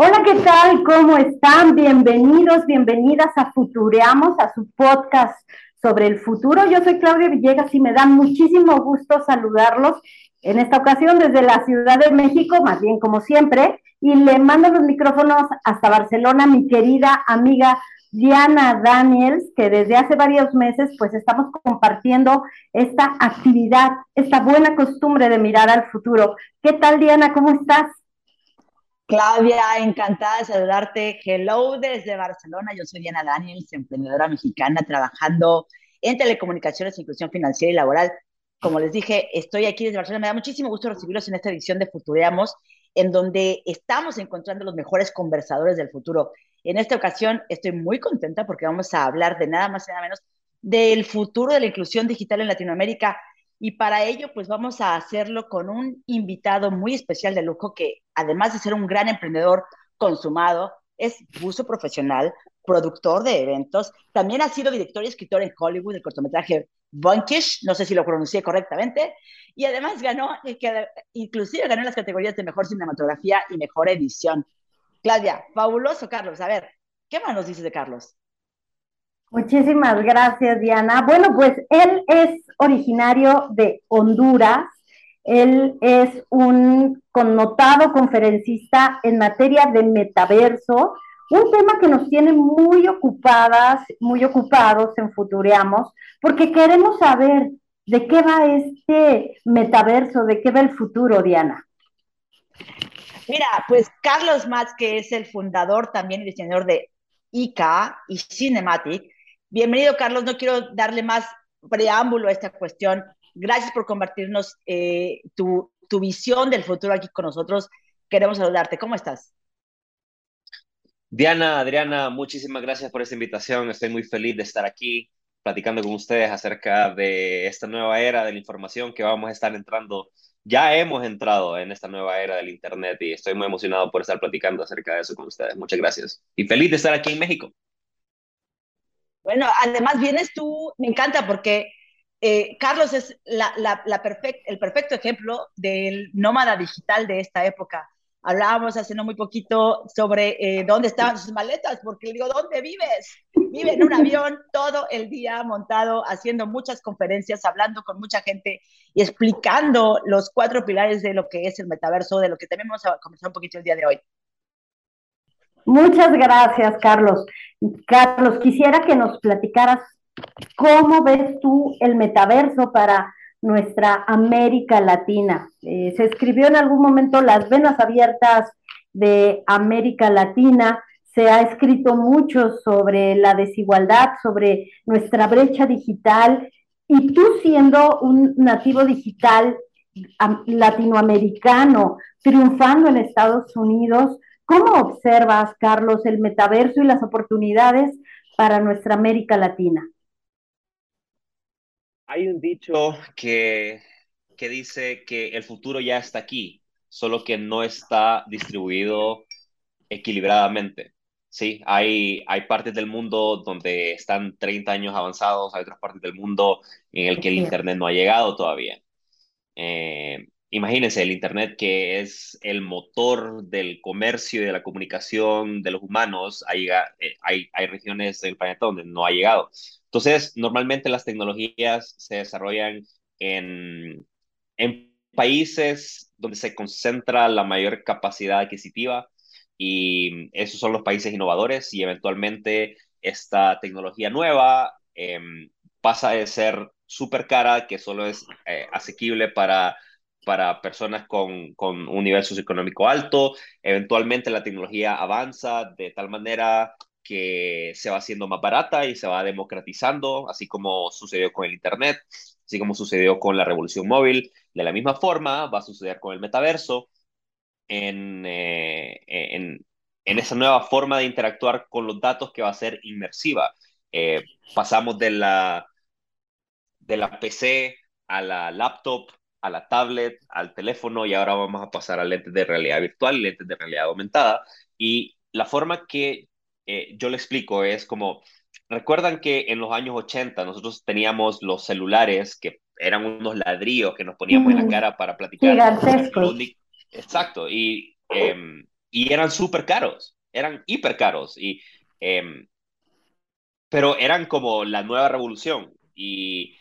Hola, ¿qué tal? ¿Cómo están? Bienvenidos, bienvenidas a Futureamos, a su podcast sobre el futuro. Yo soy Claudia Villegas y me da muchísimo gusto saludarlos en esta ocasión desde la Ciudad de México, más bien como siempre, y le mando los micrófonos hasta Barcelona, mi querida amiga Diana Daniels, que desde hace varios meses pues estamos compartiendo esta actividad, esta buena costumbre de mirar al futuro. ¿Qué tal Diana? ¿Cómo estás? Claudia, encantada de saludarte. Hello desde Barcelona. Yo soy Diana Daniels, emprendedora mexicana, trabajando en telecomunicaciones, inclusión financiera y laboral. Como les dije, estoy aquí desde Barcelona. Me da muchísimo gusto recibirlos en esta edición de Futureamos, en donde estamos encontrando los mejores conversadores del futuro. En esta ocasión estoy muy contenta porque vamos a hablar de nada más y nada menos del futuro de la inclusión digital en Latinoamérica. Y para ello, pues vamos a hacerlo con un invitado muy especial de lujo que, además de ser un gran emprendedor consumado, es buzo profesional, productor de eventos, también ha sido director y escritor en Hollywood del cortometraje Bunkish, no sé si lo pronuncié correctamente, y además ganó, inclusive ganó las categorías de mejor cinematografía y mejor edición. Claudia, fabuloso, Carlos. A ver, ¿qué más nos dices de Carlos? Muchísimas gracias, Diana. Bueno, pues él es originario de Honduras. Él es un connotado conferencista en materia de metaverso, un tema que nos tiene muy ocupadas, muy ocupados en Futureamos, porque queremos saber de qué va este metaverso, de qué va el futuro, Diana. Mira, pues Carlos Matz, que es el fundador también y diseñador de ICA y Cinematic. Bienvenido, Carlos. No quiero darle más preámbulo a esta cuestión. Gracias por compartirnos eh, tu, tu visión del futuro aquí con nosotros. Queremos saludarte. ¿Cómo estás? Diana, Adriana, muchísimas gracias por esta invitación. Estoy muy feliz de estar aquí platicando con ustedes acerca de esta nueva era de la información que vamos a estar entrando ya hemos entrado en esta nueva era del Internet y estoy muy emocionado por estar platicando acerca de eso con ustedes. Muchas gracias. Y feliz de estar aquí en México. Bueno, además vienes tú, me encanta porque eh, Carlos es la, la, el perfecto ejemplo del nómada digital de esta época. Hablábamos hace no muy poquito sobre eh, dónde estaban sus maletas, porque le digo, ¿dónde vives? Vive en un avión todo el día montado, haciendo muchas conferencias, hablando con mucha gente y explicando los cuatro pilares de lo que es el metaverso, de lo que también vamos a conversar un poquito el día de hoy. Muchas gracias, Carlos. Carlos, quisiera que nos platicaras cómo ves tú el metaverso para nuestra América Latina. Eh, se escribió en algún momento Las Venas Abiertas de América Latina, se ha escrito mucho sobre la desigualdad, sobre nuestra brecha digital, y tú siendo un nativo digital latinoamericano, triunfando en Estados Unidos, ¿cómo observas, Carlos, el metaverso y las oportunidades para nuestra América Latina? Hay un dicho que, que dice que el futuro ya está aquí, solo que no está distribuido equilibradamente. Sí, hay, hay partes del mundo donde están 30 años avanzados, hay otras partes del mundo en el que el Internet no ha llegado todavía. Eh, imagínense, el Internet que es el motor del comercio y de la comunicación de los humanos, hay, eh, hay, hay regiones del planeta donde no ha llegado. Entonces, normalmente las tecnologías se desarrollan en, en países donde se concentra la mayor capacidad adquisitiva y esos son los países innovadores y eventualmente esta tecnología nueva em, pasa de ser súper cara, que solo es eh, asequible para, para personas con, con un nivel socioeconómico alto, eventualmente la tecnología avanza de tal manera que se va haciendo más barata y se va democratizando, así como sucedió con el Internet, así como sucedió con la revolución móvil. De la misma forma va a suceder con el metaverso, en, eh, en, en, esa nueva forma de interactuar con los datos que va a ser inmersiva. Eh, pasamos de la, de la PC a la laptop, a la tablet, al teléfono y ahora vamos a pasar a lentes de realidad virtual, lentes de realidad aumentada. Y la forma que eh, yo le explico, es como, recuerdan que en los años 80 nosotros teníamos los celulares que eran unos ladrillos que nos poníamos en la cara para platicar. Gigantescos. Exacto, y em, y eran súper caros, eran hiper caros, y, em, pero eran como la nueva revolución. Y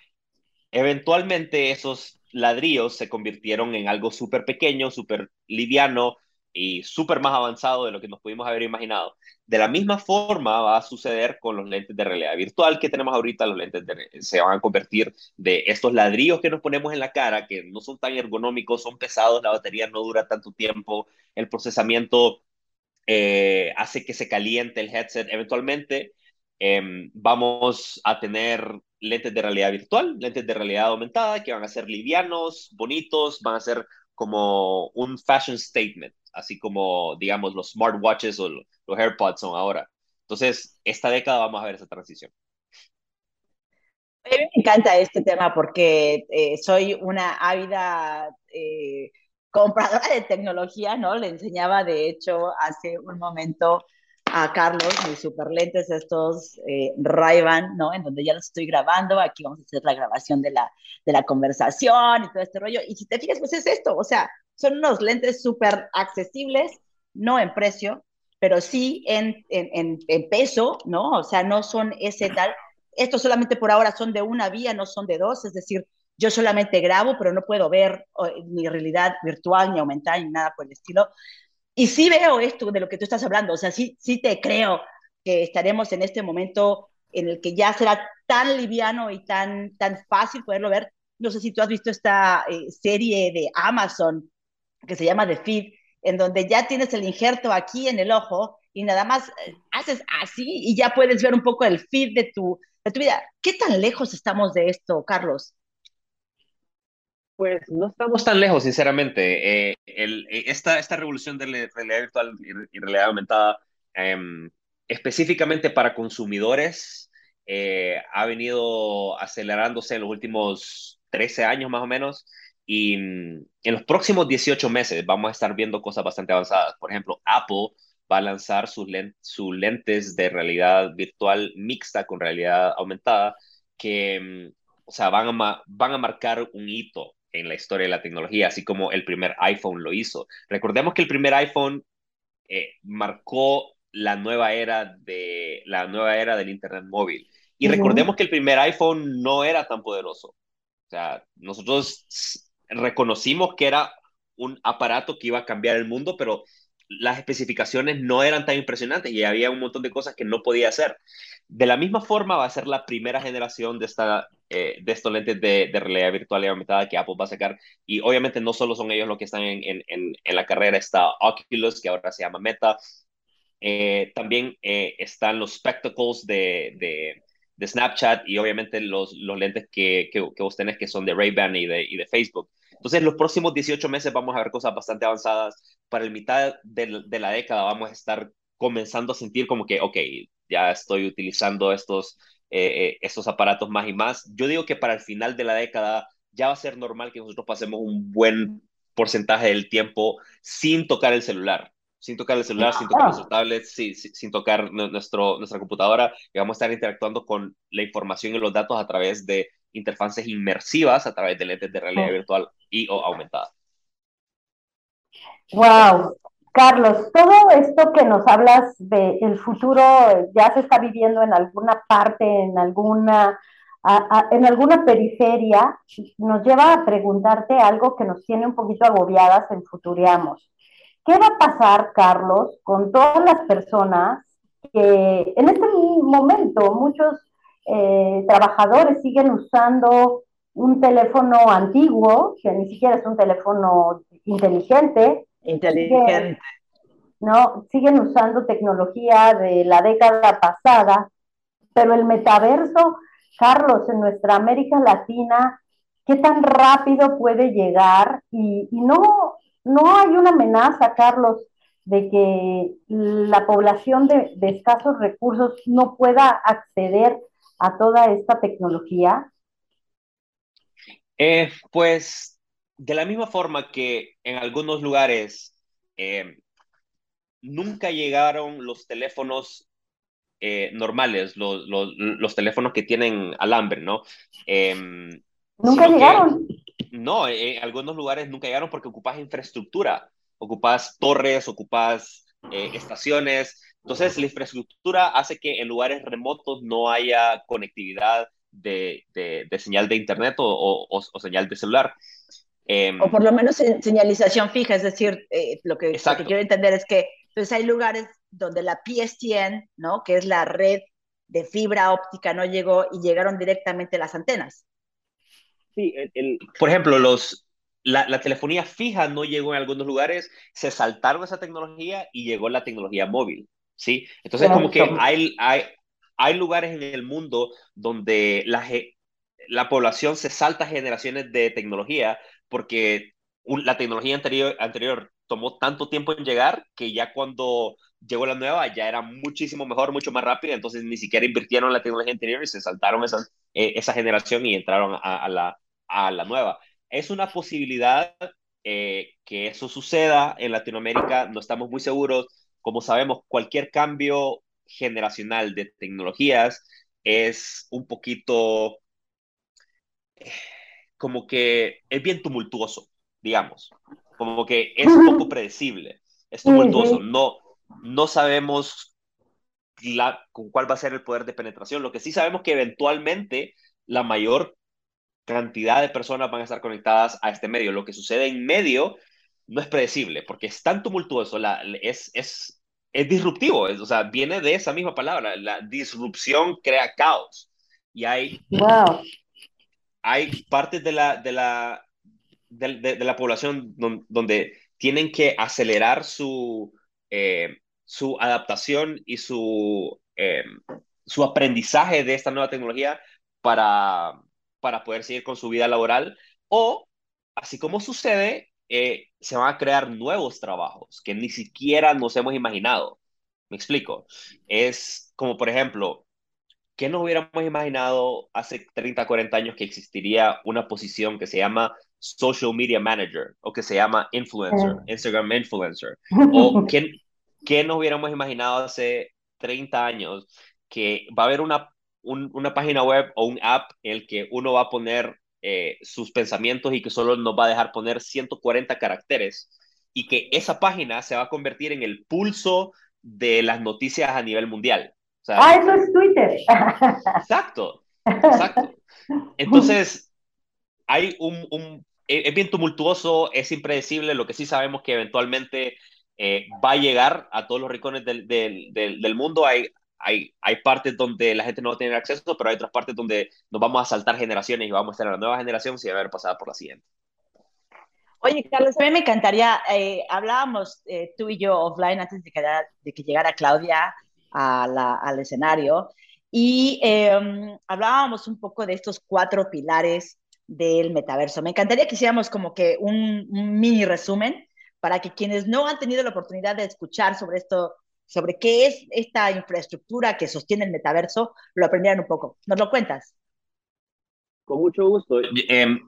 eventualmente esos ladrillos se convirtieron en algo súper pequeño, súper liviano, y súper más avanzado de lo que nos pudimos haber imaginado. De la misma forma va a suceder con los lentes de realidad virtual que tenemos ahorita, los lentes se van a convertir de estos ladrillos que nos ponemos en la cara, que no son tan ergonómicos, son pesados, la batería no dura tanto tiempo, el procesamiento eh, hace que se caliente el headset. Eventualmente em, vamos a tener lentes de realidad virtual, lentes de realidad aumentada, que van a ser livianos, bonitos, van a ser como un fashion statement así como, digamos, los smartwatches o los AirPods son ahora. Entonces, esta década vamos a ver esa transición. A mí me encanta este tema porque eh, soy una ávida eh, compradora de tecnología, ¿no? Le enseñaba, de hecho, hace un momento a Carlos mis super lentes estos eh, Ray-Ban, ¿no? En donde ya los estoy grabando, aquí vamos a hacer la grabación de la, de la conversación y todo este rollo. Y si te fijas, pues es esto, o sea, son unos lentes súper accesibles, no en precio, pero sí en, en, en, peso, ¿no? O sea, no son ese tal. Estos solamente por ahora son de una vía, no son de dos, es decir, yo solamente grabo, pero no puedo ver ni realidad virtual, ni aumentar, ni nada por el estilo. Y sí veo esto de lo que tú estás hablando, o sea, sí, sí te creo que estaremos en este momento en el que ya será tan liviano y tan, tan fácil poderlo ver. No sé si tú has visto esta eh, serie de Amazon que se llama The Feed, en donde ya tienes el injerto aquí en el ojo y nada más eh, haces así y ya puedes ver un poco el feed de tu, de tu vida. ¿Qué tan lejos estamos de esto, Carlos? Pues no estamos tan lejos, sinceramente. Eh, eh, esta, esta revolución de realidad virtual y realidad aumentada, em, específicamente para consumidores, eh, ha venido acelerándose en los últimos 13 años más o menos. Y mm, en los próximos 18 meses vamos a estar viendo cosas bastante avanzadas. Por ejemplo, Apple va a lanzar sus, sus lentes de realidad virtual mixta con realidad aumentada que, mm, o sea, van a, van a marcar un hito en la historia de la tecnología, así como el primer iPhone lo hizo. Recordemos que el primer iPhone eh, marcó la nueva era de la nueva era del internet móvil. Y recordemos que el primer iPhone no era tan poderoso. O sea, nosotros reconocimos que era un aparato que iba a cambiar el mundo, pero las especificaciones no eran tan impresionantes y había un montón de cosas que no podía hacer. De la misma forma va a ser la primera generación de, esta, eh, de estos lentes de, realidad virtual y aumentada que Apple va a sacar. Y obviamente no solo son ellos los que están en, en, en, la carrera, está Oculus, que ahora se llama Meta. Eh, también eh, están los spectacles de, de, de, Snapchat y obviamente los, los lentes que, que, que vos tenés que son de Ray-Ban y de, y de Facebook. Entonces, en los próximos 18 meses vamos a ver cosas bastante avanzadas. Para el mitad de, de, la década vamos a estar comenzando a sentir como que, ok, ya estoy utilizando estos, eh, eh, estos aparatos más y más. Yo digo que para el final de la década ya va a ser normal que nosotros pasemos un buen porcentaje del tiempo sin tocar el celular sin tocar el celular, sin tocar los tablets, sin, sin, tocar nuestro, nuestra computadora, y vamos a estar interactuando con la información y los datos a través de interfaces inmersivas, a través de lentes de realidad virtual y o aumentada. Wow, Carlos, todo esto que nos hablas del futuro ya se está viviendo en alguna parte, en alguna, en alguna periferia, nos lleva a preguntarte algo que nos tiene un poquito agobiadas en Futuriamos. ¿Qué va a pasar, Carlos, con todas las personas que en este momento muchos eh, trabajadores siguen usando un teléfono antiguo, que ni siquiera es un teléfono inteligente. Inteligente. ¿no? Siguen usando tecnología de la década pasada, pero el metaverso, Carlos, en nuestra América Latina, ¿qué tan rápido puede llegar? Y, no, no hay una amenaza, Carlos, de que la población de, de escasos recursos no pueda acceder a toda esta tecnología? Eh, pues de la misma forma que en algunos lugares eh, nunca llegaron los teléfonos eh, normales, los, los, los, teléfonos que tienen alambre, ¿no? nunca llegaron. no, en algunos lugares nunca llegaron porque ocupas infraestructura. ocupas torres, ocupas eh, estaciones. Entonces, la infraestructura hace que en lugares remotos no haya conectividad de, de, señal de internet o, o, señal de celular. Em, o por lo menos señalización fija, es decir, eh, lo, que, lo, que, quiero entender es que pues, hay lugares donde la PSTN, ¿no? que es la red de fibra óptica, no llegó y llegaron directamente las antenas. Sí, el, por ejemplo, los, la, telefonía fija no llegó en algunos lugares, se saltaron esa tecnología y llegó la tecnología móvil, ¿sí? Entonces, como que hay, hay, hay lugares en el mundo donde la, la población se salta generaciones de tecnología porque la tecnología anterior, anterior tomó tanto tiempo en llegar que ya cuando llegó la nueva ya era muchísimo mejor, mucho más rápida, entonces ni siquiera invirtieron en la tecnología anterior y se saltaron esa, eh, esa generación y entraron a, la, a la nueva. Es una posibilidad eh, que eso suceda en Latinoamérica, no estamos muy seguros. Como sabemos, cualquier cambio generacional de tecnologías es un poquito eh, como que es bien tumultuoso, digamos, como que es poco predecible, es tumultuoso, no, no sabemos la, con cuál va a ser el poder de penetración, lo que sí sabemos que eventualmente la mayor cantidad de personas van a estar conectadas a este medio, lo que sucede en medio no es predecible, porque es tan tumultuoso, la, es, es, es disruptivo, o sea, viene de esa misma palabra, la disrupción crea caos. Y hay, wow hay partes de la, de la, de, la población donde, tienen que acelerar su, eh, su adaptación y su, eh, su aprendizaje de esta nueva tecnología para, para poder seguir con su vida laboral o, así como sucede, eh, se van a crear nuevos trabajos que ni siquiera nos hemos imaginado. Me explico. Es como, por ejemplo, ¿qué nos hubiéramos imaginado hace 30, 40 años que existiría una posición que se llama social media manager o que se llama influencer, Instagram influencer? ¿O qué, qué nos hubiéramos imaginado hace 30 años que va a haber una, una página web o un app en el que uno va a poner eh, sus pensamientos y que solo nos va a dejar poner 140 caracteres y que esa página se va a convertir en el pulso de las noticias a nivel mundial? ah, eso es Twitter. Exacto, exacto. Entonces, hay un, un, es bien tumultuoso, es impredecible, lo que sí sabemos que eventualmente eh, va a llegar a todos los rincones del, del, del, mundo. Hay, hay, hay partes donde la gente no va a tener acceso, pero hay otras partes donde nos vamos a saltar generaciones y vamos a estar en la nueva generación sin haber pasado por la siguiente. Oye, Carlos, a mí me encantaría, eh, hablábamos eh, tú y yo offline antes de que, de que llegara Claudia al escenario. Y em, hablábamos un poco de estos cuatro pilares del metaverso. Me encantaría que hiciéramos como que un, mini resumen para que quienes no han tenido la oportunidad de escuchar sobre esto, sobre qué es esta infraestructura que sostiene el metaverso, lo aprendieran un poco. ¿Nos lo cuentas? Con mucho gusto. Em,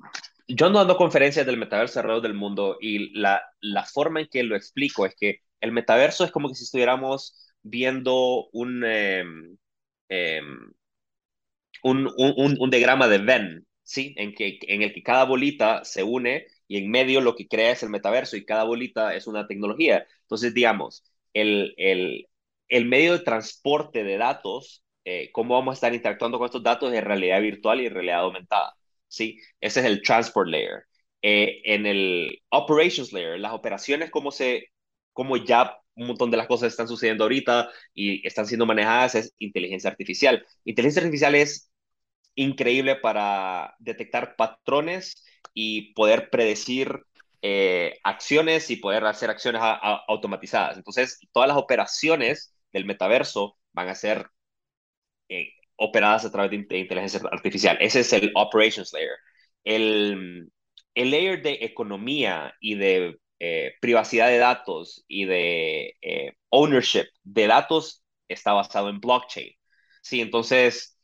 yo no ando conferencias del metaverso alrededor del mundo y la, la forma en que lo explico es que el metaverso es como que si estuviéramos viendo un, em, em, un, un, un, diagrama de Venn, ¿sí? En, que, en el que cada bolita se une y en medio lo que crea es el metaverso y cada bolita es una tecnología. Entonces, digamos, el, el, el medio de transporte de datos, eh, cómo vamos a estar interactuando con estos datos en realidad virtual y en realidad aumentada, ¿sí? Ese es el transport layer. Eh, en el operations layer, las operaciones, cómo se, cómo ya un montón de las cosas están sucediendo ahorita y están siendo manejadas es inteligencia artificial. Inteligencia artificial es increíble para detectar patrones y poder predecir eh, acciones y poder hacer acciones automatizadas. Entonces, todas las operaciones del metaverso van a ser eh, operadas a través de, inteligencia artificial. Ese es el operations layer. El, el layer de economía y de eh, privacidad de datos y de eh, ownership de datos está basado en blockchain. Sí, entonces,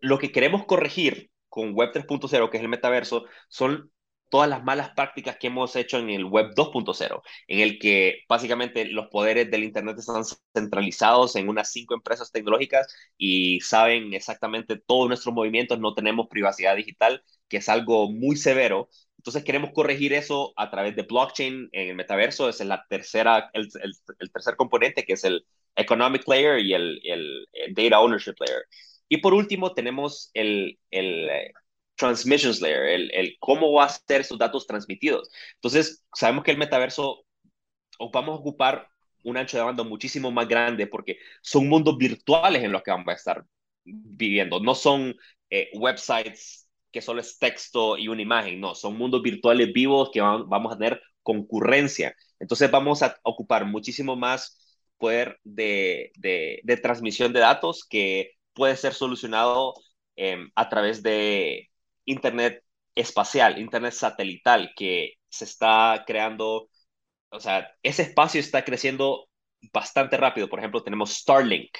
lo que queremos corregir con Web 3.0, que es el metaverso, son todas las malas prácticas que hemos hecho en el Web 2.0, en el que básicamente los poderes del Internet están centralizados en unas cinco empresas tecnológicas y saben exactamente todos nuestros movimientos, no tenemos privacidad digital, que es algo muy severo Entonces queremos corregir eso a través de blockchain en el metaverso. Es la tercera, el, el, tercer componente, que es el economic layer y el, el, data ownership layer. Y por último tenemos el, el transmissions layer, el, el cómo va a ser esos datos transmitidos. Entonces sabemos que el metaverso vamos a ocupar un ancho de banda muchísimo más grande porque son mundos virtuales en los que vamos a estar viviendo. No son eh, websites que solo es texto y una imagen, no, son mundos virtuales vivos que vamos a tener concurrencia. Entonces vamos a ocupar muchísimo más poder de, de, transmisión de datos que puede ser solucionado em, a través de Internet espacial, Internet satelital, que se está creando o sea, ese espacio está creciendo bastante rápido. Por ejemplo, tenemos Starlink,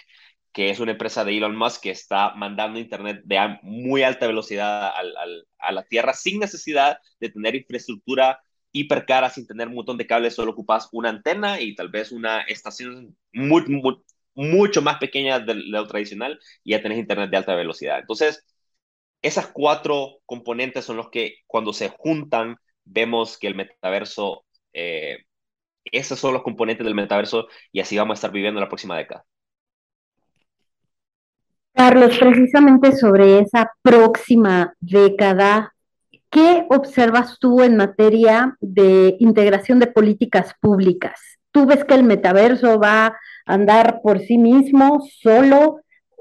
que es una empresa de Elon Musk que está mandando Internet de muy alta velocidad a la Tierra sin necesidad de tener infraestructura hipercara, sin tener un montón de cables, solo ocupas una antena y tal vez una estación mucho más pequeña de lo tradicional y ya tenés Internet de alta velocidad. Entonces, esas cuatro componentes son los que cuando se juntan vemos que el metaverso eh, esos son los componentes del metaverso y así vamos a estar viviendo la próxima década. Carlos, precisamente sobre esa próxima década, ¿qué observas tú en materia de integración de políticas públicas? ¿Tú ves que el metaverso va a andar por sí mismo, solo,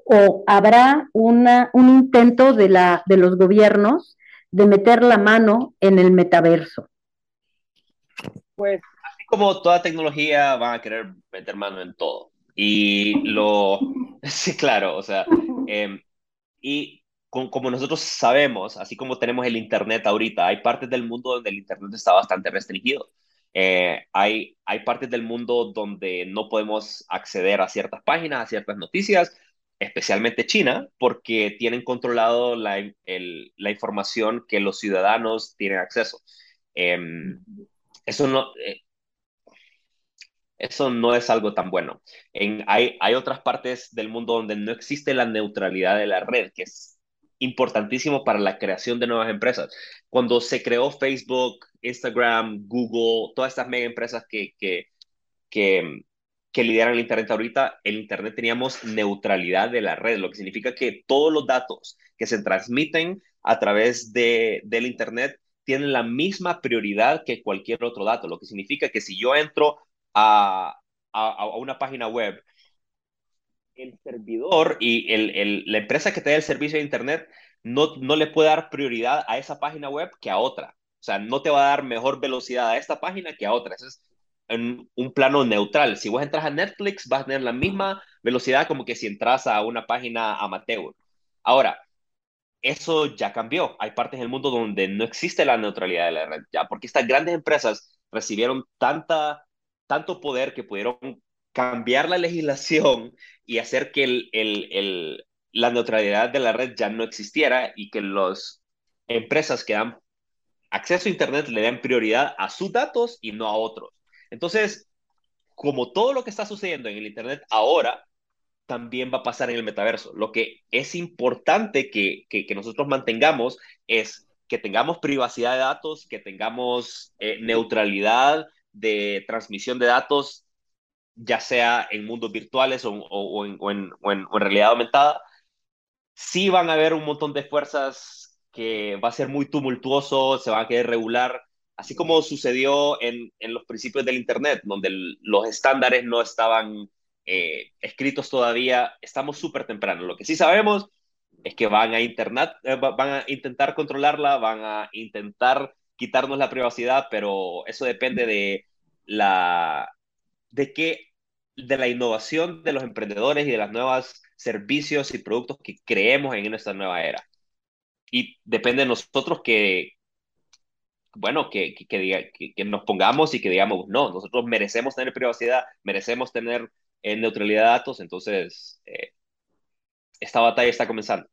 o habrá una, un intento de, la, de los gobiernos de meter la mano en el metaverso? Pues como toda tecnología, van a querer meter mano en todo. Y lo, sí, claro, o sea, em, y como nosotros sabemos, así como tenemos el Internet ahorita, hay partes del mundo donde el Internet está bastante restringido. Eh, hay, hay partes del mundo donde no podemos acceder a ciertas páginas, a ciertas noticias, especialmente China, porque tienen controlado la, la información que los ciudadanos tienen acceso. Em, eso no, eh, eso no es algo tan bueno. En, hay, hay otras partes del mundo donde no existe la neutralidad de la red, que es importantísimo para la creación de nuevas empresas. Cuando se creó Facebook, Instagram, Google, todas estas mega empresas que, que, que lideran el Internet ahorita, el Internet teníamos neutralidad de la red, lo que significa que todos los datos que se transmiten a través de, del Internet tienen la misma prioridad que cualquier otro dato, lo que significa que si yo entro a, una página web, el servidor y el, la empresa que te da el servicio de Internet no, no le puede dar prioridad a esa página web que a otra. O sea, no te va a dar mejor velocidad a esta página que a otra. En un plano neutral. Si vos entras a Netflix, vas a tener la misma velocidad como que si entras a una página amateur. Ahora, eso ya cambió. Hay partes del mundo donde no existe la neutralidad de la red, ya, porque estas grandes empresas recibieron tanta tanto poder que pudieron cambiar la legislación y hacer que el, el, la neutralidad de la red ya no existiera y que las empresas que dan acceso a Internet le den prioridad a sus datos y no a otros. Entonces, como todo lo que está sucediendo en el Internet ahora, también va a pasar en el metaverso. Lo que es importante que, que, nosotros mantengamos es que tengamos privacidad de datos, que tengamos eh, neutralidad de transmisión de datos, ya sea en mundos virtuales o, en, realidad aumentada, sí van a haber un montón de fuerzas que va a ser muy tumultuoso, se van a querer regular, así como sucedió en, los principios del Internet, donde los estándares no estaban eh, escritos todavía, estamos súper temprano. Lo que sí sabemos es que van a, internet, eh, van a intentar controlarla, van a intentar quitarnos la privacidad, pero eso depende de la de que de la innovación de los emprendedores y de las nuevas servicios y productos que creemos en esta nueva era. Y depende de nosotros que, bueno, que, que, que, nos pongamos y que digamos, no, nosotros merecemos tener privacidad, merecemos tener eh, neutralidad de datos, entonces eh, esta batalla está comenzando.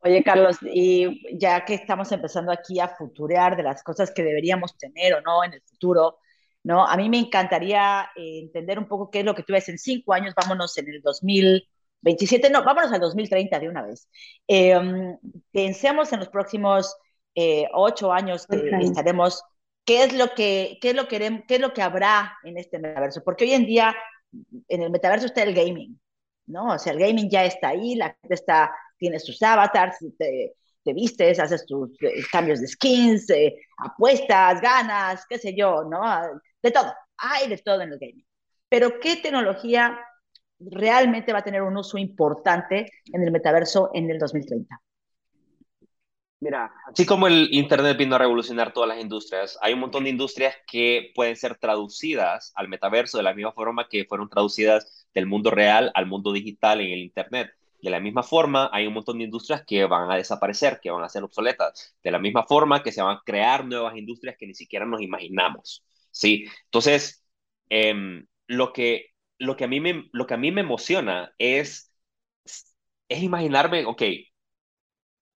Oye, Carlos, y ya que estamos empezando aquí a futurear de las cosas que deberíamos tener o no en el futuro, ¿no? A mí me encantaría eh, entender un poco qué es lo que tú ves en cinco años, vámonos en el 2027, no, vámonos al 2030 de una vez. Em, pensemos en los próximos eh, ocho años que estaremos, ¿qué es, lo que, qué, es lo que, ¿qué es lo que habrá en este metaverso? Porque hoy en día en el metaverso está el gaming, ¿no? O sea, el gaming ya está ahí, la gente está, tiene sus avatars, te, te vistes, haces tus eh, cambios de skins, eh, apuestas, ganas, qué sé yo, ¿no? De todo, hay de todo en el gaming. Pero ¿qué tecnología realmente va a tener un uso importante en el metaverso en el 2030? Mira, así como el Internet vino a revolucionar todas las industrias, hay un montón de industrias que pueden ser traducidas al metaverso de la misma forma que fueron traducidas del mundo real al mundo digital en el Internet. De la misma forma, hay un montón de industrias que van a desaparecer, que van a ser obsoletas. De la misma forma que se van a crear nuevas industrias que ni siquiera nos imaginamos. ¿sí? Entonces, em, lo, que, lo, que a mí me, lo que a mí me emociona es, es imaginarme, ok,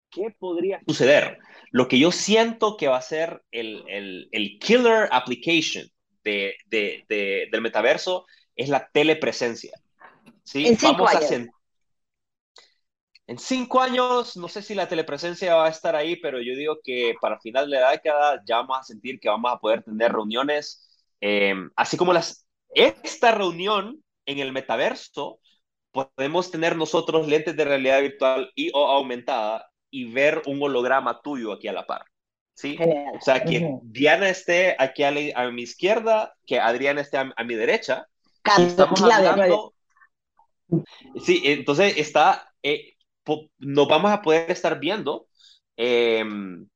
¿qué podría suceder? Lo que yo siento que va a ser el, el, el killer application de, de, del metaverso es la telepresencia. ¿sí? En cinco Vamos años. A en cinco años, no sé si la telepresencia va a estar ahí, pero yo digo que para final de la década ya vamos a sentir que vamos a poder tener reuniones, eh, así como las, esta reunión en el metaverso, podemos tener nosotros lentes de realidad virtual y o aumentada y ver un holograma tuyo aquí a la par. ¿Sí? O sea, que Diana esté aquí a, mi izquierda, que Adriana esté a, mi derecha. Estamos hablando... Sí, entonces está, eh, nos vamos a poder estar viendo em,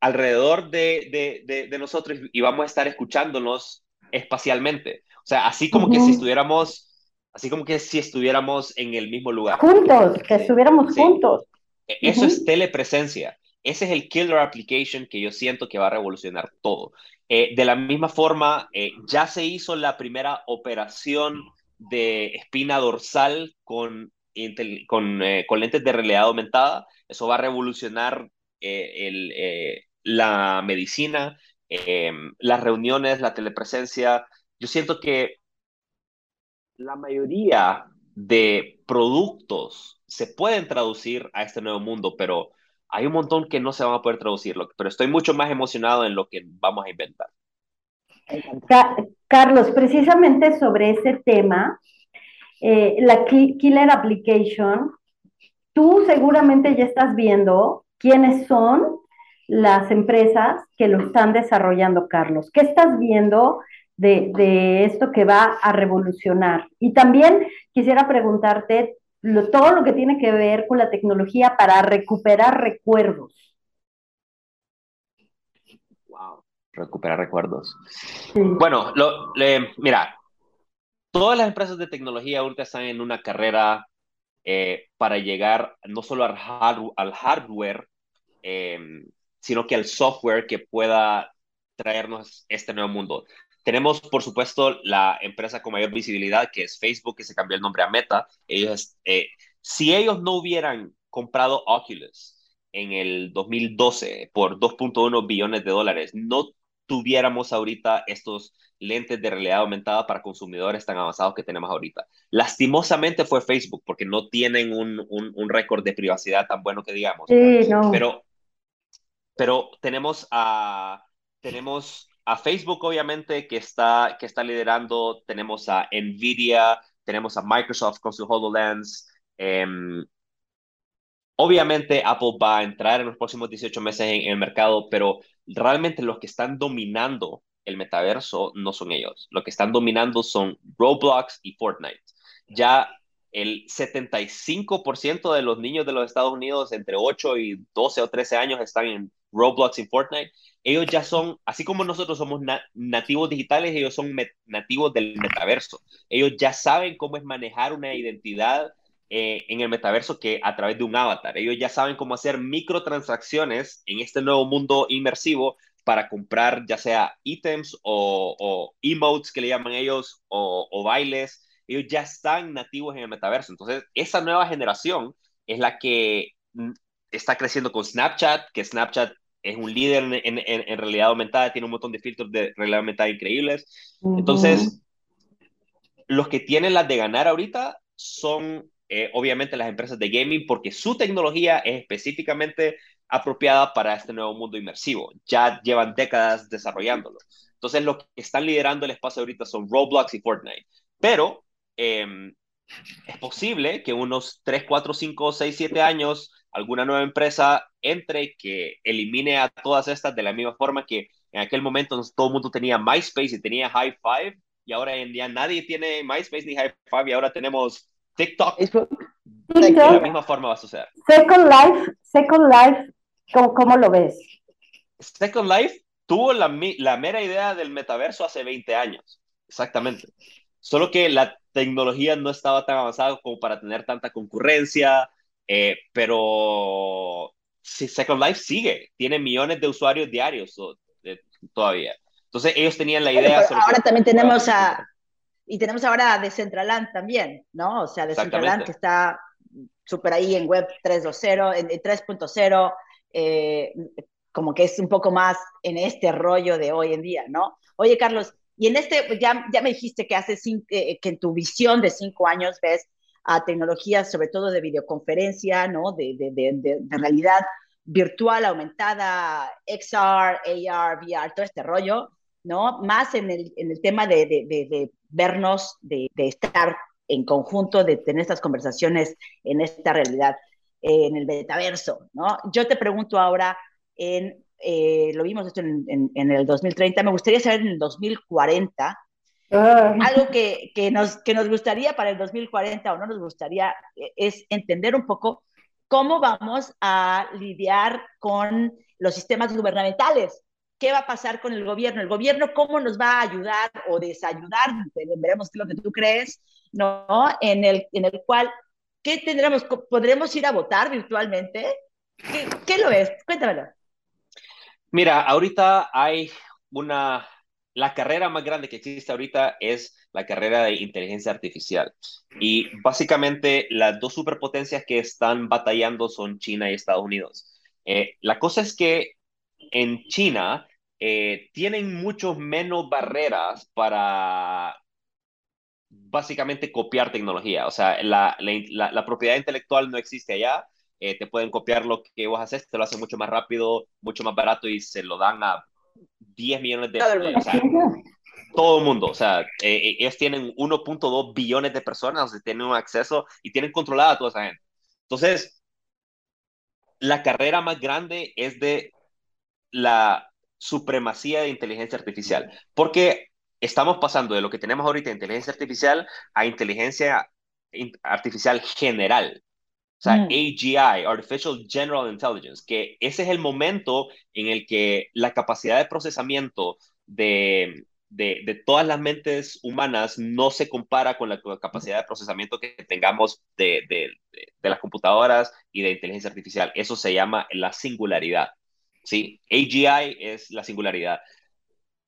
alrededor de, de, de, nosotros y vamos a estar escuchándonos espacialmente. O sea, así como que si estuviéramos, así como que si estuviéramos en el mismo lugar. Juntos, que estuviéramos juntos. E, eso es telepresencia. Ese es el killer application que yo siento que va a revolucionar todo. Eh, de la misma forma, eh, ya se hizo la primera operación de espina dorsal con, con, eh, con lentes de realidad aumentada. Eso va a revolucionar el, la medicina, las reuniones, la telepresencia. Yo siento que la mayoría de productos se pueden traducir a este nuevo mundo, pero hay un montón que no se van a poder traducirlo. Pero estoy mucho más emocionado en lo que vamos a inventar. Carlos, precisamente sobre ese tema, eh, la Killer Application, tú seguramente ya estás viendo quiénes son las empresas que lo están desarrollando, Carlos. ¿Qué estás viendo de esto que va a revolucionar? Y también quisiera preguntarte, todo lo que tiene que ver con la tecnología para recuperar recuerdos. Wow, recuperar recuerdos. Bueno, lo, mira, todas las empresas de tecnología ahorita están en una carrera eh, para llegar no solo al, al hardware, em, sino que al software que pueda traernos este nuevo mundo. Tenemos, por supuesto, la empresa con mayor visibilidad, que es Facebook, que se cambió el nombre a Meta. Ellos, eh, si ellos no hubieran comprado Oculus en el 2012 por 2.1 billones de dólares, no tuviéramos ahorita estos lentes de realidad aumentada para consumidores tan avanzados que tenemos ahorita. Lastimosamente fue Facebook, porque no tienen un, un, récord de privacidad tan bueno que digamos. Sí, no. Pero, pero tenemos a, tenemos a Facebook, obviamente, que está, que está liderando, tenemos a Nvidia, tenemos a Microsoft con su HoloLens. Em, obviamente, Apple va a entrar en los próximos 18 meses en, el mercado, pero realmente los que están dominando el metaverso no son ellos. Lo que están dominando son Roblox y Fortnite. Ya el 75% de los niños de los Estados Unidos entre 8 y 12 o 13 años están en Roblox y Fortnite ellos ya son, así como nosotros somos nativos digitales, ellos son nativos del metaverso. Ellos ya saben cómo es manejar una identidad eh, en el metaverso que a través de un avatar. Ellos ya saben cómo hacer microtransacciones en este nuevo mundo inmersivo para comprar ya sea ítems o, emotes que le llaman ellos o, o bailes. Ellos ya están nativos en el metaverso. Entonces, esa nueva generación es la que mm, está creciendo con Snapchat, que Snapchat es un líder en, en, realidad aumentada, tiene un montón de filtros de realidad aumentada increíbles. Entonces, los que tienen las de ganar ahorita son eh, obviamente las empresas de gaming porque su tecnología es específicamente apropiada para este nuevo mundo inmersivo. Ya llevan décadas desarrollándolo. Entonces, lo que están liderando el espacio ahorita son Roblox y Fortnite. Pero em, es posible que unos 3, 4, 5, 6, 7 años alguna nueva empresa entre que elimine a todas estas de la misma forma que en aquel momento todo el mundo tenía MySpace y tenía High Five y ahora en día nadie tiene MySpace ni High Five y ahora tenemos TikTok. De la misma forma va a suceder. Second Life, Second Life, ¿cómo, lo ves? Second Life tuvo la, la mera idea del metaverso hace 20 años, exactamente. Solo que la tecnología no estaba tan avanzada como para tener tanta concurrencia, eh, pero Second Life sigue, tiene millones de usuarios diarios todavía. Entonces ellos tenían la idea. ahora también tenemos a, y tenemos ahora a Decentraland también, ¿no? O sea, Decentraland que está súper ahí en web 3.0, en 3.0, eh, como que es un poco más en este rollo de hoy en día, ¿no? Oye, Carlos, y en este, ya, ya me dijiste que, hace eh, que en tu visión de cinco años ves a tecnologías, sobre todo de videoconferencia, ¿no? De, de, de, de realidad virtual aumentada, XR, AR, VR, todo este rollo, ¿no? Más en el, en el tema de, de vernos, de, estar en conjunto, de tener estas conversaciones en esta realidad, eh, en el metaverso, ¿no? Yo te pregunto ahora, en, eh, lo vimos esto en, en, en, el 2030, me gustaría saber en el 2040 Ah. Algo que, que, nos, que nos gustaría para el 2040 o no nos gustaría eh, es entender un poco cómo vamos a lidiar con los sistemas gubernamentales. ¿Qué va a pasar con el gobierno? ¿El gobierno cómo nos va a ayudar o desayudar? Veremos qué es lo que tú crees, ¿no? En el, en el cual, ¿qué tendremos? ¿Podremos ir a votar virtualmente? ¿Qué, qué lo es? Cuéntamelo. Mira, ahorita hay una la carrera más grande que existe ahorita es la carrera de inteligencia artificial. Y básicamente las dos superpotencias que están batallando son China y Estados Unidos. Eh, la cosa es que en China eh, tienen mucho menos barreras para básicamente copiar tecnología. O sea, la, propiedad intelectual no existe allá. Eh, te pueden copiar lo que vos haces, te lo hacen mucho más rápido, mucho más barato y se lo dan a 10 millones de... todo el mundo, o sea, eh, eh, ellos tienen 1.2 billones de personas, o tienen un acceso y tienen controlada a toda esa gente. Entonces, la carrera más grande es de la supremacía de inteligencia artificial, porque estamos pasando de lo que tenemos ahorita, inteligencia artificial, a inteligencia artificial general. O sea, mm. AGI, Artificial General Intelligence, que ese es el momento en el que la capacidad de procesamiento de, de, de, todas las mentes humanas no se compara con la capacidad de procesamiento que tengamos de, de, de, las computadoras y de inteligencia artificial. Eso se llama la singularidad. ¿sí? AGI es la singularidad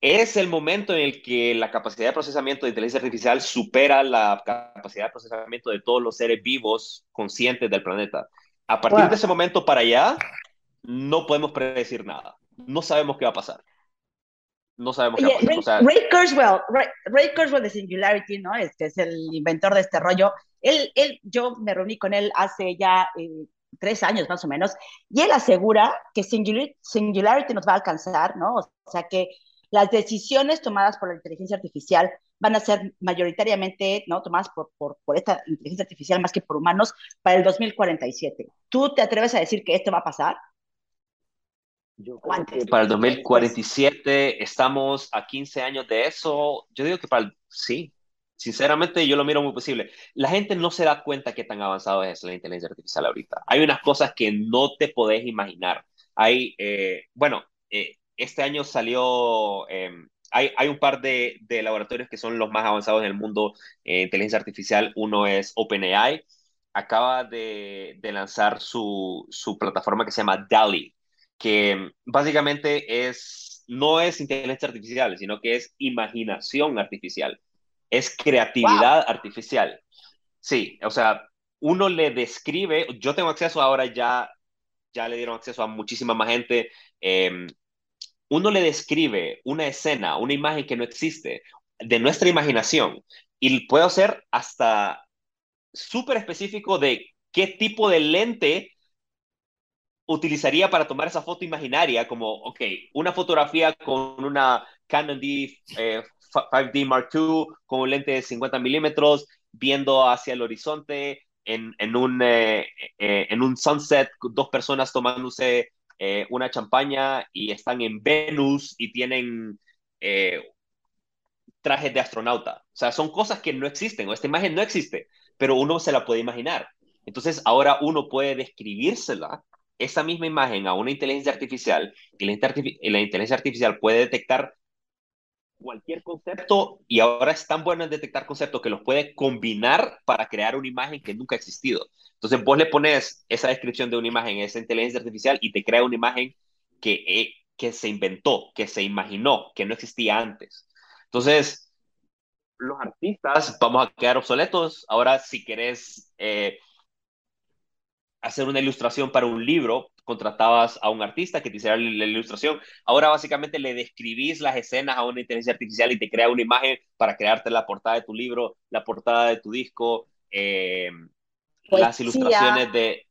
es el momento en el que la capacidad de procesamiento de inteligencia artificial supera la capacidad de procesamiento de todos los seres vivos conscientes del planeta. A partir de ese momento para allá, no podemos predecir nada. No sabemos qué va a pasar. No sabemos qué va a pasar. Ray, Kurzweil, Ray, Kurzweil de Singularity, ¿no? Este es el inventor de este rollo. Él, él, yo me reuní con él hace ya eh, tres años más o menos, y él asegura que Singularity, Singularity nos va a alcanzar, ¿no? O sea que las decisiones tomadas por la inteligencia artificial van a ser mayoritariamente ¿no? tomadas por, por, por, esta inteligencia artificial más que por humanos para el 2047. ¿Tú te atreves a decir que esto va a pasar? para el 2047 estamos a 15 años de eso. Yo digo que para el, sí, sinceramente yo lo miro muy posible. La gente no se da cuenta qué tan avanzado es la inteligencia artificial ahorita. Hay unas cosas que no te podés imaginar. Hay, eh, bueno, eh, este año salió, em, hay, hay, un par de, de, laboratorios que son los más avanzados en el mundo en inteligencia artificial. Uno es OpenAI, acaba de, de lanzar su, su, plataforma que se llama DALI, que básicamente es, no es inteligencia artificial, sino que es imaginación artificial, es creatividad artificial. Sí, o sea, uno le describe, yo tengo acceso ahora ya, ya le dieron acceso a muchísima más gente. Eh, uno le describe una escena, una imagen que no existe, de nuestra imaginación, y puedo ser hasta súper específico de qué tipo de lente utilizaría para tomar esa foto imaginaria como, ok, una fotografía con una Canon D 5D eh, Mark II con un lente de 50 milímetros, viendo hacia el horizonte, en, un, eh, eh, en un sunset, dos personas tomándose una champaña y están en Venus y tienen trajes de astronauta. O sea, son cosas que no existen, o esta imagen no existe, pero uno se la puede imaginar. Entonces, ahora uno puede describírsela esa misma imagen a una inteligencia artificial y la, inteligencia artificial puede detectar cualquier concepto y ahora es tan bueno en detectar conceptos que los puede combinar para crear una imagen que nunca ha existido. Entonces vos le pones esa descripción de una imagen esa inteligencia artificial y te crea una imagen que, eh, que se inventó, que se imaginó, que no existía antes. Entonces, los artistas vamos a quedar obsoletos. Ahora, si querés eh, hacer una ilustración para un libro, contratabas a un artista que te hiciera la ilustración. Ahora básicamente le describís las escenas a una inteligencia artificial y te crea una imagen para crearte la portada de tu libro, la portada de tu disco, eh, las ilustraciones de...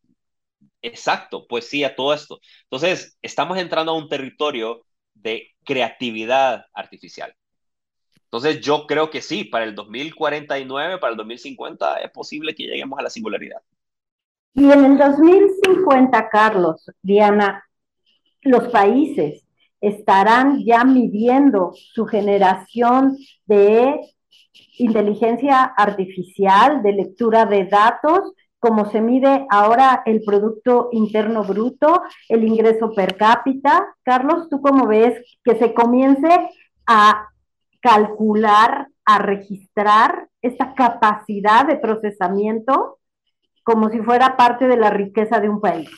Exacto, poesía, todo esto. Entonces, estamos entrando a un territorio de creatividad artificial. Entonces, yo creo que sí, para el 2049, para el 2050, es posible que lleguemos a la singularidad. Y en el 2050, Carlos, Diana, los países estarán ya midiendo su generación de inteligencia artificial, de lectura de datos, como se mide ahora el Producto Interno Bruto, el ingreso per cápita. Carlos, ¿tú cómo ves que se comience a calcular, a registrar esta capacidad de procesamiento como si fuera parte de la riqueza de un país.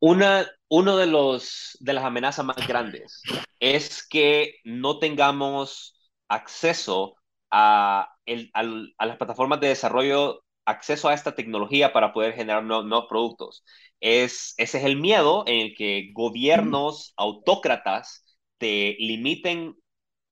Una, uno de, los, de las amenazas más grandes es que no tengamos acceso a, a, las plataformas de desarrollo, acceso a esta tecnología para poder generar nuevos, productos. Es, ese es el miedo en el que gobiernos autócratas te limiten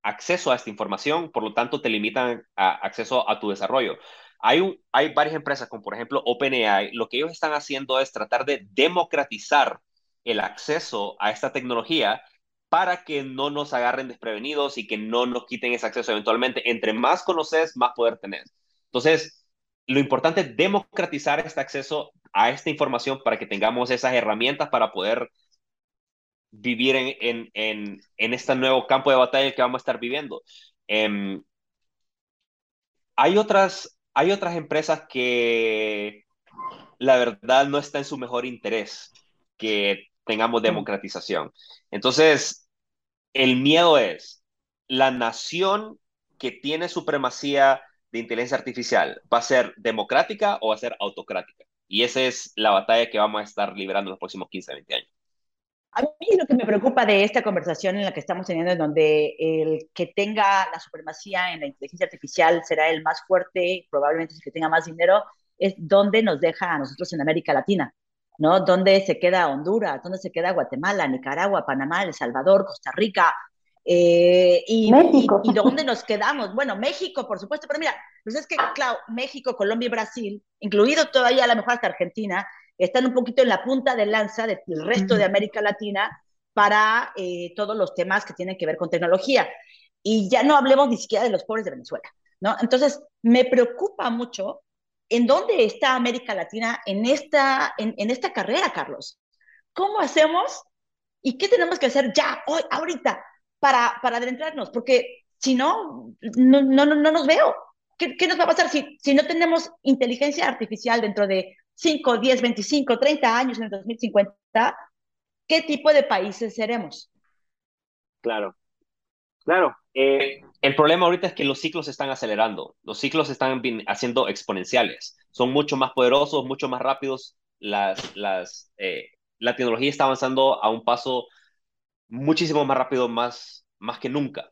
acceso a esta información, por lo tanto te limitan acceso a tu desarrollo. Hay, hay varias empresas, como por ejemplo OpenAI, lo que ellos están haciendo es tratar de democratizar el acceso a esta tecnología para que no nos agarren desprevenidos y que no nos quiten ese acceso eventualmente. Entre más conoces, más poder tenés. Entonces, lo importante es democratizar este acceso a esta información para que tengamos esas herramientas para poder vivir en, en, en, en este nuevo campo de batalla que vamos a estar viviendo. Em, hay otras hay otras empresas que la verdad no está en su mejor interés que tengamos democratización. Entonces, el miedo es la nación que tiene supremacía de inteligencia artificial, ¿va a ser democrática o va a ser autocrática? Y esa es la batalla que vamos a estar librando en los próximos 15, 20 años. A mí lo que me preocupa de esta conversación en la que estamos teniendo, en donde el que tenga la supremacía en la inteligencia artificial será el más fuerte, probablemente es el que tenga más dinero, es dónde nos deja a nosotros en América Latina, ¿no? ¿Dónde se queda Honduras? ¿Dónde se queda Guatemala, Nicaragua, Panamá, El Salvador, Costa Rica? Eh, y, México. Y, dónde nos quedamos? Bueno, México, por supuesto, pero mira, pues es que, claro, México, Colombia y Brasil, incluido todavía a lo mejor hasta Argentina, están un poquito en la punta de lanza del resto de América Latina para eh, todos los temas que tienen que ver con tecnología. Y ya no hablemos ni siquiera de los pobres de Venezuela, ¿no? Entonces, me preocupa mucho en dónde está América Latina en esta, en, en esta carrera, Carlos. ¿Cómo hacemos y qué tenemos que hacer ya, hoy, ahorita, para, para adentrarnos? Porque si no, no, no, no nos veo. ¿Qué, ¿Qué, nos va a pasar si, si no tenemos inteligencia artificial dentro de 5, 10, 25, 30 años en el 2050, ¿qué tipo de países seremos? Claro, claro. Eh, el problema ahorita es que los ciclos se están acelerando, los ciclos se están haciendo exponenciales, son mucho más poderosos, mucho más rápidos, las, las, eh, la tecnología está avanzando a un paso muchísimo más rápido, más, más que nunca.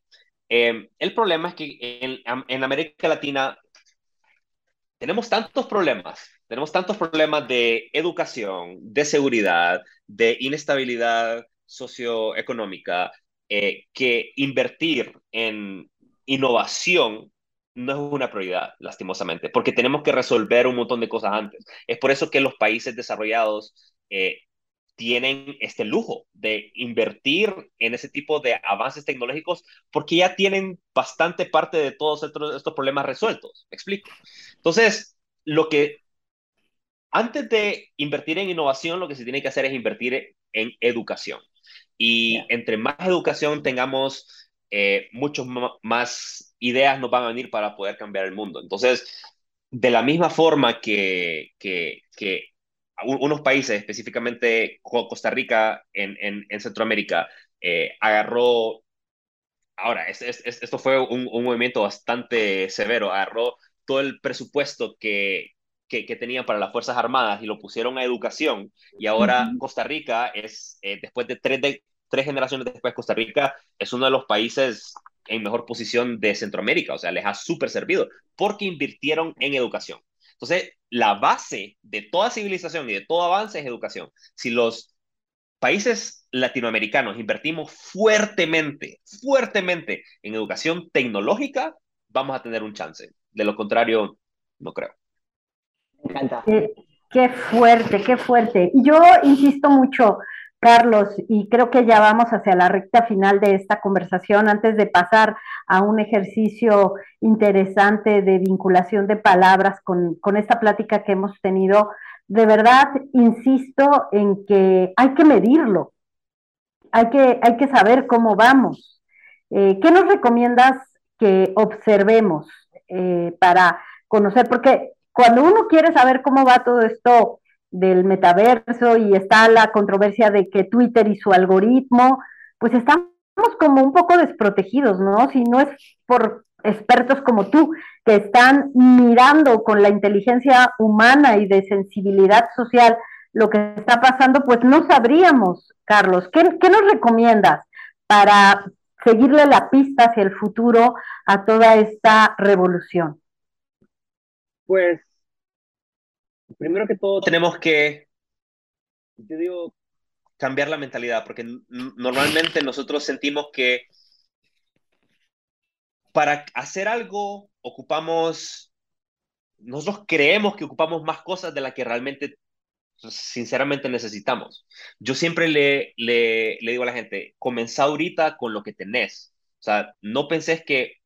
Eh, el problema es que en, en América Latina tenemos tantos problemas tenemos tantos problemas de educación, de seguridad, de inestabilidad socioeconómica, eh, que invertir en innovación no es una prioridad, lastimosamente, porque tenemos que resolver un montón de cosas antes. Es por eso que los países desarrollados eh, tienen este lujo de invertir en ese tipo de avances tecnológicos porque ya tienen bastante parte de todos estos, estos problemas resueltos. ¿Me explico? Entonces, lo que antes de invertir en innovación, lo que se tiene que hacer es invertir en educación. Y entre más educación tengamos, eh, muchos más ideas nos van a venir para poder cambiar el mundo. Entonces, de la misma forma que, que, que unos países, específicamente Costa Rica en, en, Centroamérica, eh, agarró, ahora, esto fue un, un, movimiento bastante severo, agarró todo el presupuesto que, que, que, tenían para las Fuerzas Armadas y lo pusieron a educación y ahora Costa Rica es, eh, después de tres, de tres generaciones después, Costa Rica es uno de los países en mejor posición de Centroamérica, o sea, les ha súper servido porque invirtieron en educación. Entonces, la base de toda civilización y de todo avance es educación. Si los países latinoamericanos invertimos fuertemente, fuertemente en educación tecnológica, vamos a tener un chance. De lo contrario, no creo. Me encanta. Qué, qué fuerte, qué fuerte. Yo insisto mucho, Carlos, y creo que ya vamos hacia la recta final de esta conversación antes de pasar a un ejercicio interesante de vinculación de palabras con, esta plática que hemos tenido. De verdad, insisto en que hay que medirlo, hay que, hay que saber cómo vamos. Eh, ¿Qué nos recomiendas que observemos eh, para conocer? Porque cuando uno quiere saber cómo va todo esto, del metaverso y está la controversia de que Twitter y su algoritmo, pues estamos como un poco desprotegidos, ¿no? Si no es por expertos como tú, que están mirando con la inteligencia humana y de sensibilidad social lo que está pasando, pues no sabríamos, Carlos. ¿Qué, qué nos recomiendas para seguirle la pista hacia el futuro a toda esta revolución? Pues primero que todo tenemos que, yo digo, cambiar la mentalidad, porque normalmente nosotros sentimos que para hacer algo ocupamos, nosotros creemos que ocupamos más cosas de las que realmente, sinceramente necesitamos. Yo siempre le, le, le digo a la gente, comenzá ahorita con lo que tenés. O sea, no pensés que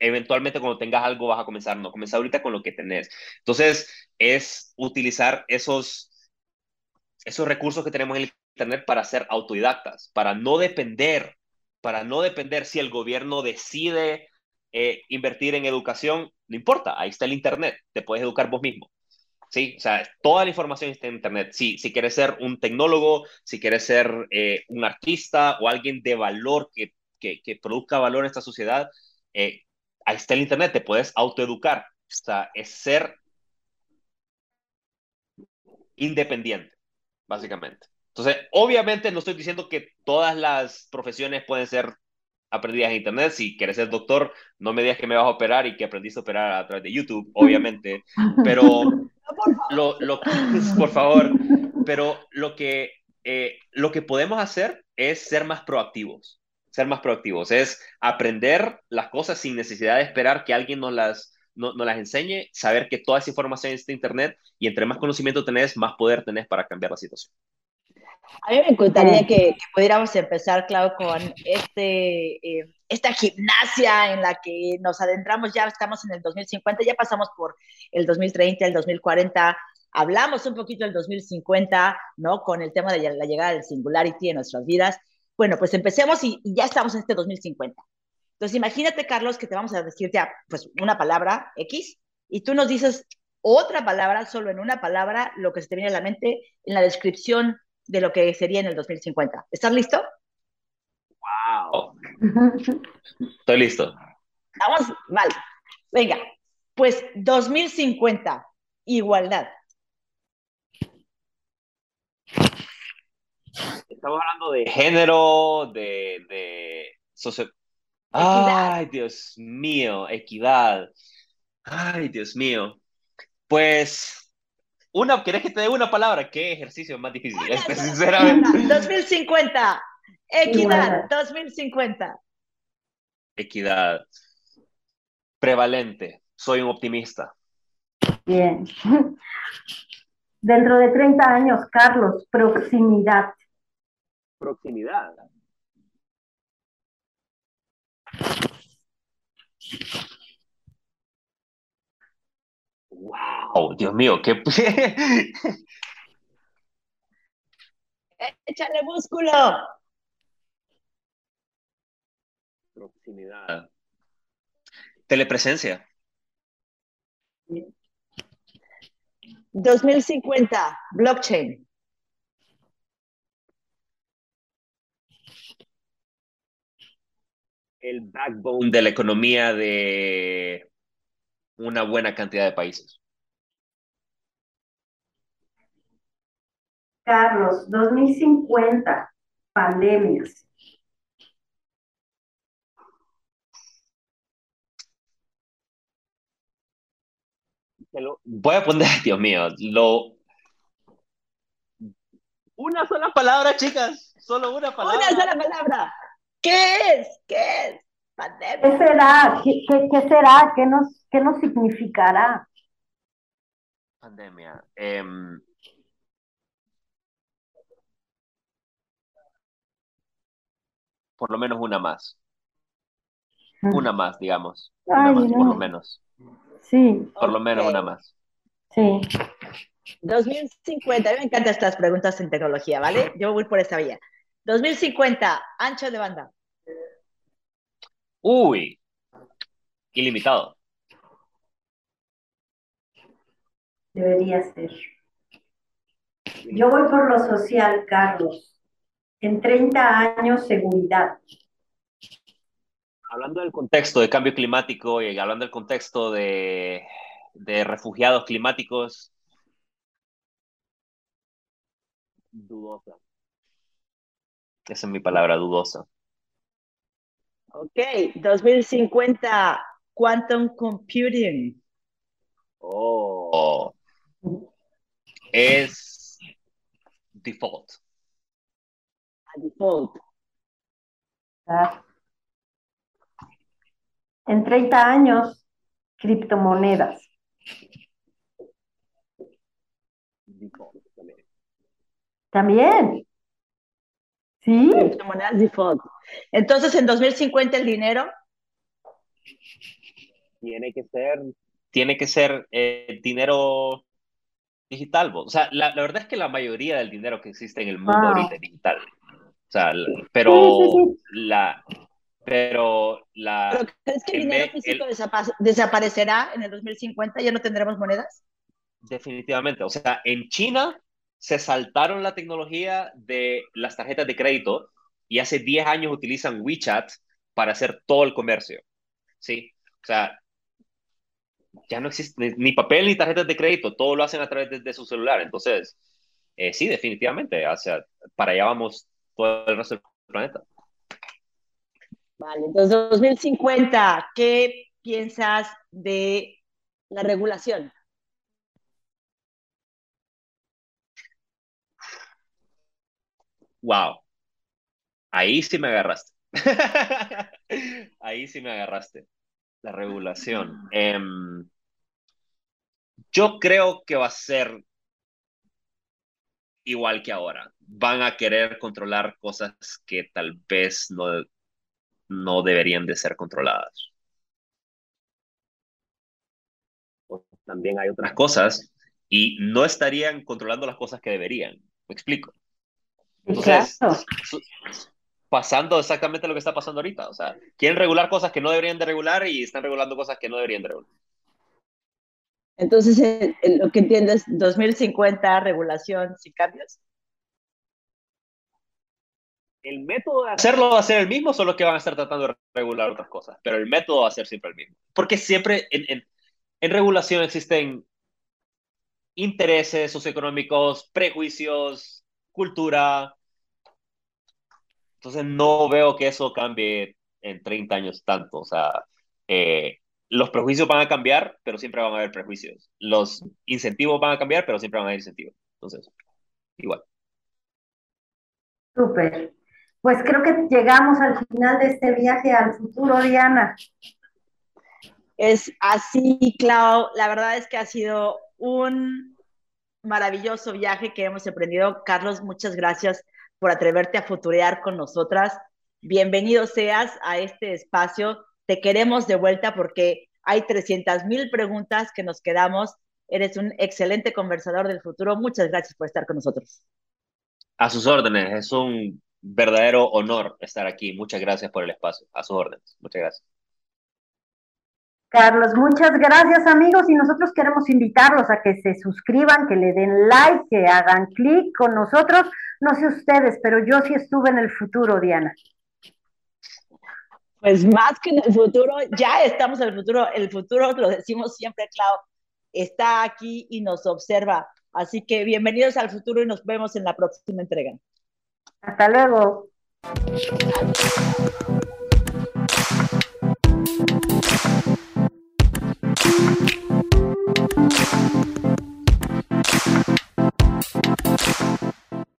eventualmente cuando tengas algo vas a comenzar, no, comenzar ahorita con lo que tenés. Entonces, es utilizar esos, esos recursos que tenemos en el Internet para ser autodidactas, para no depender, para no depender si el gobierno decide eh, invertir en educación, no importa, ahí está el Internet, te puedes educar vos mismo. Sí, o sea, toda la información está en Internet. Sí, si quieres ser un tecnólogo, si quieres ser eh, un artista o alguien de valor que, que, que produzca valor en esta sociedad, eh, ahí está el Internet, te puedes autoeducar. O sea, es ser independiente, básicamente. Entonces, obviamente no estoy diciendo que todas las profesiones pueden ser aprendidas en Internet. Si quieres ser doctor, no me digas que me vas a operar y que aprendiste a operar a través de YouTube, obviamente. Pero, lo, lo, por favor, pero lo que, eh, lo que podemos hacer es ser más proactivos ser más proactivos, es aprender las cosas sin necesidad de esperar que alguien nos las, no, las enseñe, saber que toda esa información está en Internet y entre más conocimiento tenés, más poder tenés para cambiar la situación. A mí me encantaría que, pudiéramos empezar, Clau, con este, eh, esta gimnasia en la que nos adentramos, ya estamos en el 2050, ya pasamos por el 2030, el 2040, hablamos un poquito del 2050, ¿no? Con el tema de la llegada del singularity en nuestras vidas, bueno, pues empecemos y, ya estamos en este 2050. Entonces, imagínate, Carlos, que te vamos a decir ya, pues, una palabra X, y tú nos dices otra palabra, solo en una palabra, lo que se te viene a la mente en la descripción de lo que sería en el 2050. ¿Estás listo? ¡Wow! Estoy listo. Vamos, vale. Venga, pues 2050, igualdad. Estamos hablando de género, de, de Ay, Dios mío, equidad. Ay, Dios mío. Pues, una, ¿querés que te dé una palabra? ¿Qué ejercicio más difícil? Este, sinceramente. 2050. Equidad, 2050. Equidad. Prevalente. Soy un optimista. Bien. Dentro de 30 años, Carlos, proximidad. Proximidad. Wow, Dios mío, qué. Échale músculo. Proximidad. Telepresencia. 2050, blockchain. El backbone de la economía de una buena cantidad de países. Carlos, 2050, pandemias. voy a poner, Dios mío, lo... Una sola palabra, chicas, solo una palabra. Una sola palabra. ¿Qué es? ¿Qué es? Pandemia. ¿Qué será? ¿Qué, qué, será? ¿Qué nos, ¿Qué nos significará? Pandemia. Em, por lo menos una más. Una más, digamos. Una más, por lo menos. Sí. Por lo menos una más. Sí. 2050, a mí me encantan estas preguntas en tecnología, ¿vale? Yo voy por esta vía. 2050, ancho de banda. Uy, ilimitado. Debería ser. Yo voy por lo social, Carlos. En 30 años, seguridad hablando del contexto de cambio climático y hablando del contexto de, refugiados climáticos, dudosa. Esa es mi palabra, dudosa. Ok, 2050, quantum computing. Oh. Es default. A default. Ah. En 30 años, criptomonedas. También. Sí. Criptomonedas default. Entonces, en 2050 el dinero tiene que ser, tiene que ser eh, dinero digital. O sea, la, verdad es que la mayoría del dinero que existe en el mundo ahorita es digital. O sea, pero la, pero la... ¿Pero crees que el dinero físico desaparecerá en el 2050? ¿Ya no tendremos monedas? Definitivamente. O sea, en China se saltaron la tecnología de las tarjetas de crédito y hace 10 años utilizan WeChat para hacer todo el comercio. ¿Sí? O sea, ya no existe ni papel ni tarjetas de crédito, todo lo hacen a través de, su celular. Entonces, eh, sí, definitivamente, o sea, para allá vamos todo el resto del planeta. Vale, entonces 2050, ¿qué piensas de la regulación? Wow, ahí sí me agarraste. ahí sí me agarraste. La regulación. Em, yo creo que va a ser igual que ahora. Van a querer controlar cosas que tal vez no no deberían de ser controladas. También hay otras cosas y no estarían controlando las cosas que deberían. ¿Me explico? Entonces, pasando exactamente lo que está pasando ahorita. O sea, quieren regular cosas que no deberían de regular y están regulando cosas que no deberían de regular. Entonces, lo que entiendo es 2050, regulación sin cambios el método de hacerlo va a ser el mismo, solo que van a estar tratando de regular otras cosas, pero el método va a ser siempre el mismo. Porque siempre en, regulación existen intereses socioeconómicos, prejuicios, cultura. Entonces no veo que eso cambie en 30 años tanto. O sea, eh, los prejuicios van a cambiar, pero siempre van a haber prejuicios. Los incentivos van a cambiar, pero siempre van a haber incentivos. Entonces, igual. Súper. Pues creo que llegamos al final de este viaje al futuro, Diana. Es así, Clau. La verdad es que ha sido un maravilloso viaje que hemos emprendido. Carlos, muchas gracias por atreverte a futurear con nosotras. Bienvenido seas a este espacio. Te queremos de vuelta porque hay 300 mil preguntas que nos quedamos. Eres un excelente conversador del futuro. Muchas gracias por estar con nosotros. A sus órdenes. Es un verdadero honor estar aquí. Muchas gracias por el espacio. A sus órdenes. Muchas gracias. Carlos, muchas gracias amigos y nosotros queremos invitarlos a que se suscriban, que le den like, que hagan clic con nosotros. No sé ustedes, pero yo sí estuve en el futuro, Diana. Pues más que en el futuro, ya estamos en el futuro. El futuro, lo decimos siempre, Clau, está aquí y nos observa. Así que bienvenidos al futuro y nos vemos en la próxima entrega. Hasta luego.